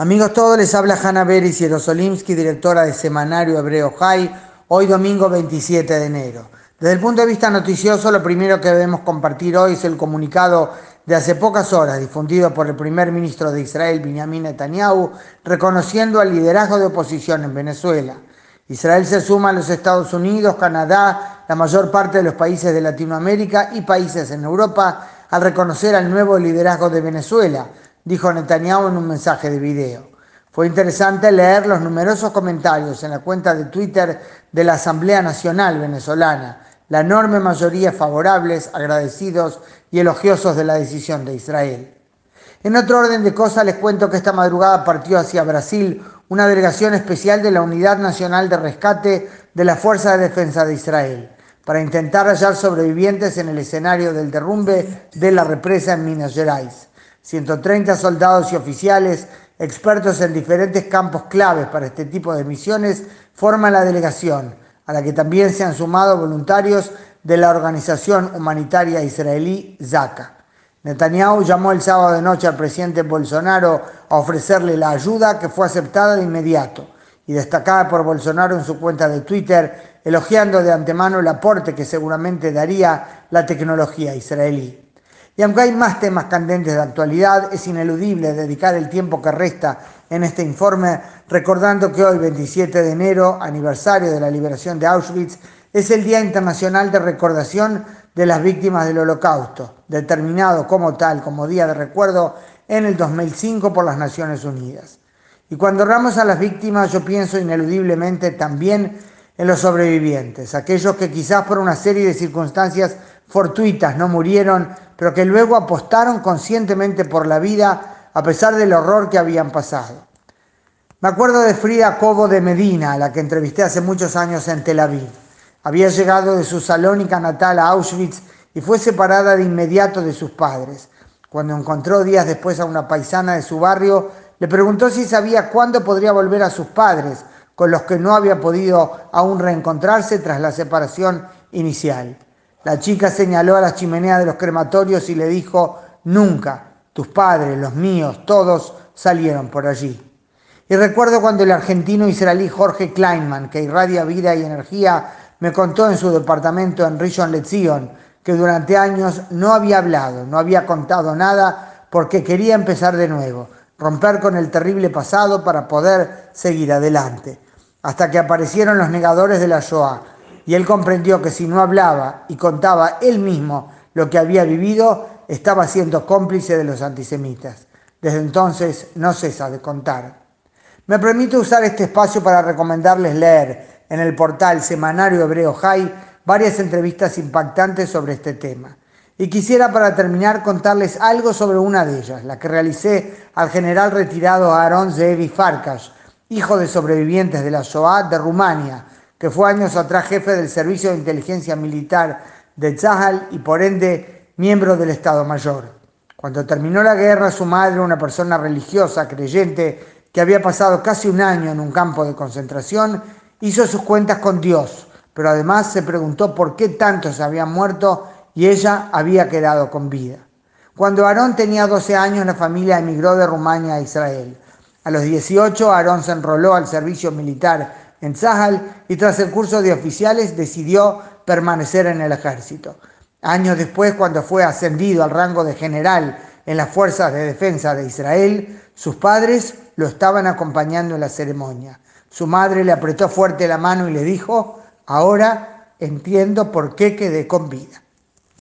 Amigos todos, les habla Hanna Beris Yerosolimsky, directora de Semanario Hebreo High, hoy domingo 27 de enero. Desde el punto de vista noticioso, lo primero que debemos compartir hoy es el comunicado de hace pocas horas difundido por el primer ministro de Israel, Benjamin Netanyahu, reconociendo el liderazgo de oposición en Venezuela. Israel se suma a los Estados Unidos, Canadá, la mayor parte de los países de Latinoamérica y países en Europa al reconocer al nuevo liderazgo de Venezuela, dijo Netanyahu en un mensaje de video. Fue interesante leer los numerosos comentarios en la cuenta de Twitter de la Asamblea Nacional Venezolana, la enorme mayoría favorables, agradecidos y elogiosos de la decisión de Israel. En otro orden de cosas les cuento que esta madrugada partió hacia Brasil una delegación especial de la Unidad Nacional de Rescate de la Fuerza de Defensa de Israel para intentar hallar sobrevivientes en el escenario del derrumbe de la represa en Minas Gerais. 130 soldados y oficiales expertos en diferentes campos claves para este tipo de misiones forman la delegación, a la que también se han sumado voluntarios de la organización humanitaria israelí ZACA. Netanyahu llamó el sábado de noche al presidente Bolsonaro a ofrecerle la ayuda que fue aceptada de inmediato y destacada por Bolsonaro en su cuenta de Twitter, elogiando de antemano el aporte que seguramente daría la tecnología israelí. Y aunque hay más temas candentes de actualidad, es ineludible dedicar el tiempo que resta en este informe recordando que hoy, 27 de enero, aniversario de la liberación de Auschwitz, es el Día Internacional de Recordación de las Víctimas del Holocausto, determinado como tal, como Día de Recuerdo, en el 2005 por las Naciones Unidas. Y cuando hablamos a las víctimas, yo pienso ineludiblemente también en los sobrevivientes, aquellos que quizás por una serie de circunstancias fortuitas no murieron, pero que luego apostaron conscientemente por la vida a pesar del horror que habían pasado. Me acuerdo de Frida Cobo de Medina, a la que entrevisté hace muchos años en Tel Aviv. Había llegado de su salónica natal a Auschwitz y fue separada de inmediato de sus padres. Cuando encontró días después a una paisana de su barrio, le preguntó si sabía cuándo podría volver a sus padres, con los que no había podido aún reencontrarse tras la separación inicial. La chica señaló a las chimeneas de los crematorios y le dijo, nunca, tus padres, los míos, todos salieron por allí. Y recuerdo cuando el argentino israelí Jorge Kleinman, que irradia vida y energía, me contó en su departamento en Rishon LeZion que durante años no había hablado, no había contado nada porque quería empezar de nuevo, romper con el terrible pasado para poder seguir adelante. Hasta que aparecieron los negadores de la Shoah y él comprendió que si no hablaba y contaba él mismo lo que había vivido, estaba siendo cómplice de los antisemitas. Desde entonces no cesa de contar. Me permito usar este espacio para recomendarles leer en el portal Semanario Hebreo High varias entrevistas impactantes sobre este tema. Y quisiera para terminar contarles algo sobre una de ellas, la que realicé al general retirado Aaron Zeevi Farkas, hijo de sobrevivientes de la Shoah de Rumania, que fue años atrás jefe del Servicio de Inteligencia Militar de Tzahal y por ende miembro del Estado Mayor. Cuando terminó la guerra, su madre, una persona religiosa, creyente, que había pasado casi un año en un campo de concentración, hizo sus cuentas con Dios, pero además se preguntó por qué tantos habían muerto y ella había quedado con vida. Cuando Aarón tenía 12 años, la familia emigró de Rumania a Israel. A los 18, Aarón se enroló al servicio militar en Zahal y tras el curso de oficiales decidió permanecer en el ejército. Años después, cuando fue ascendido al rango de general en las Fuerzas de Defensa de Israel, sus padres lo estaban acompañando en la ceremonia. Su madre le apretó fuerte la mano y le dijo, ahora entiendo por qué quedé con vida.